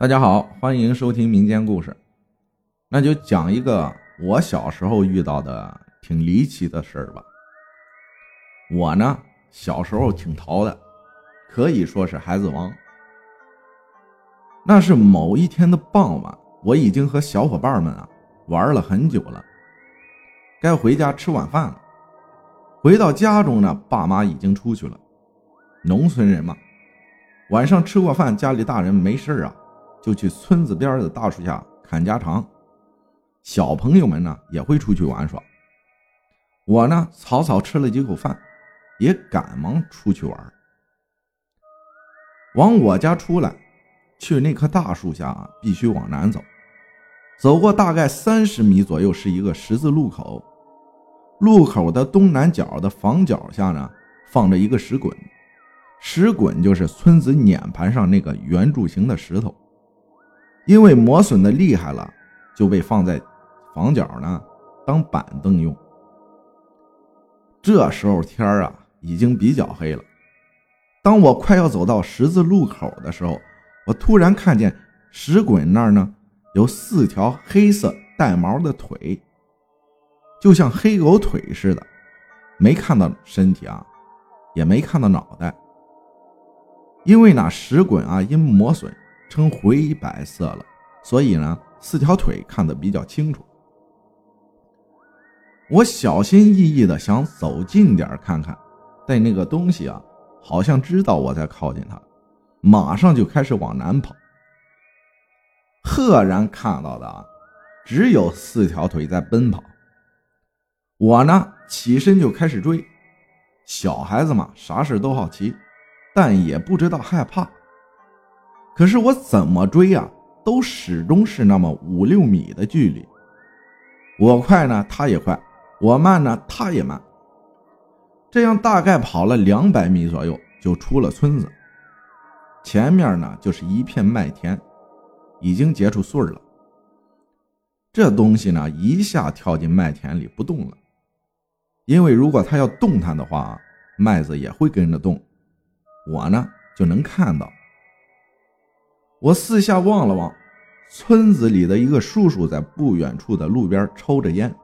大家好，欢迎收听民间故事。那就讲一个我小时候遇到的挺离奇的事儿吧。我呢，小时候挺淘的，可以说是孩子王。那是某一天的傍晚，我已经和小伙伴们啊玩了很久了，该回家吃晚饭了。回到家中呢，爸妈已经出去了。农村人嘛，晚上吃过饭，家里大人没事啊。就去村子边的大树下砍家常，小朋友们呢也会出去玩耍。我呢草草吃了几口饭，也赶忙出去玩。往我家出来，去那棵大树下啊必须往南走，走过大概三十米左右是一个十字路口，路口的东南角的房角下呢放着一个石滚，石滚就是村子碾盘上那个圆柱形的石头。因为磨损的厉害了，就被放在房角呢，当板凳用。这时候天啊已经比较黑了。当我快要走到十字路口的时候，我突然看见石滚那儿呢有四条黑色带毛的腿，就像黑狗腿似的，没看到身体啊，也没看到脑袋。因为那石滚啊因磨损。呈灰白色了，所以呢，四条腿看得比较清楚。我小心翼翼的想走近点看看，但那个东西啊，好像知道我在靠近它，马上就开始往南跑。赫然看到的啊，只有四条腿在奔跑。我呢，起身就开始追。小孩子嘛，啥事都好奇，但也不知道害怕。可是我怎么追啊，都始终是那么五六米的距离。我快呢，他也快；我慢呢，他也慢。这样大概跑了两百米左右，就出了村子。前面呢，就是一片麦田，已经结出穗了。这东西呢，一下跳进麦田里不动了，因为如果它要动弹的话，麦子也会跟着动。我呢，就能看到。我四下望了望，村子里的一个叔叔在不远处的路边抽着烟。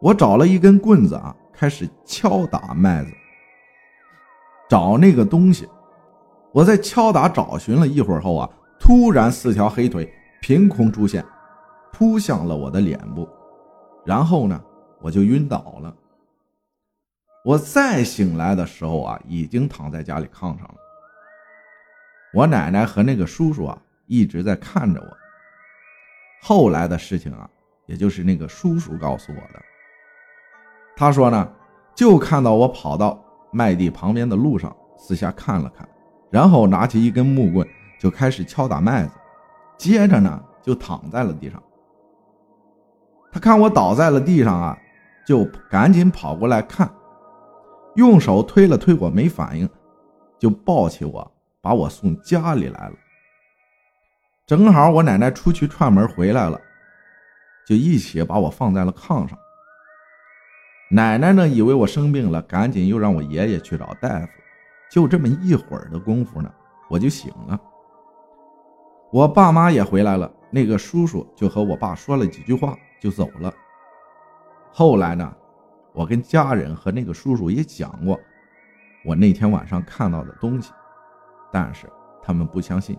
我找了一根棍子啊，开始敲打麦子，找那个东西。我在敲打找寻了一会儿后啊，突然四条黑腿凭空出现，扑向了我的脸部，然后呢，我就晕倒了。我再醒来的时候啊，已经躺在家里炕上了。我奶奶和那个叔叔啊一直在看着我。后来的事情啊，也就是那个叔叔告诉我的。他说呢，就看到我跑到麦地旁边的路上，四下看了看，然后拿起一根木棍就开始敲打麦子，接着呢就躺在了地上。他看我倒在了地上啊，就赶紧跑过来看，用手推了推我没反应，就抱起我。把我送家里来了，正好我奶奶出去串门回来了，就一起把我放在了炕上。奶奶呢，以为我生病了，赶紧又让我爷爷去找大夫。就这么一会儿的功夫呢，我就醒了。我爸妈也回来了，那个叔叔就和我爸说了几句话就走了。后来呢，我跟家人和那个叔叔也讲过我那天晚上看到的东西。但是他们不相信，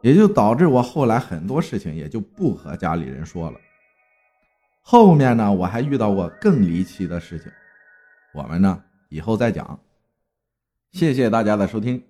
也就导致我后来很多事情也就不和家里人说了。后面呢，我还遇到过更离奇的事情，我们呢以后再讲。谢谢大家的收听。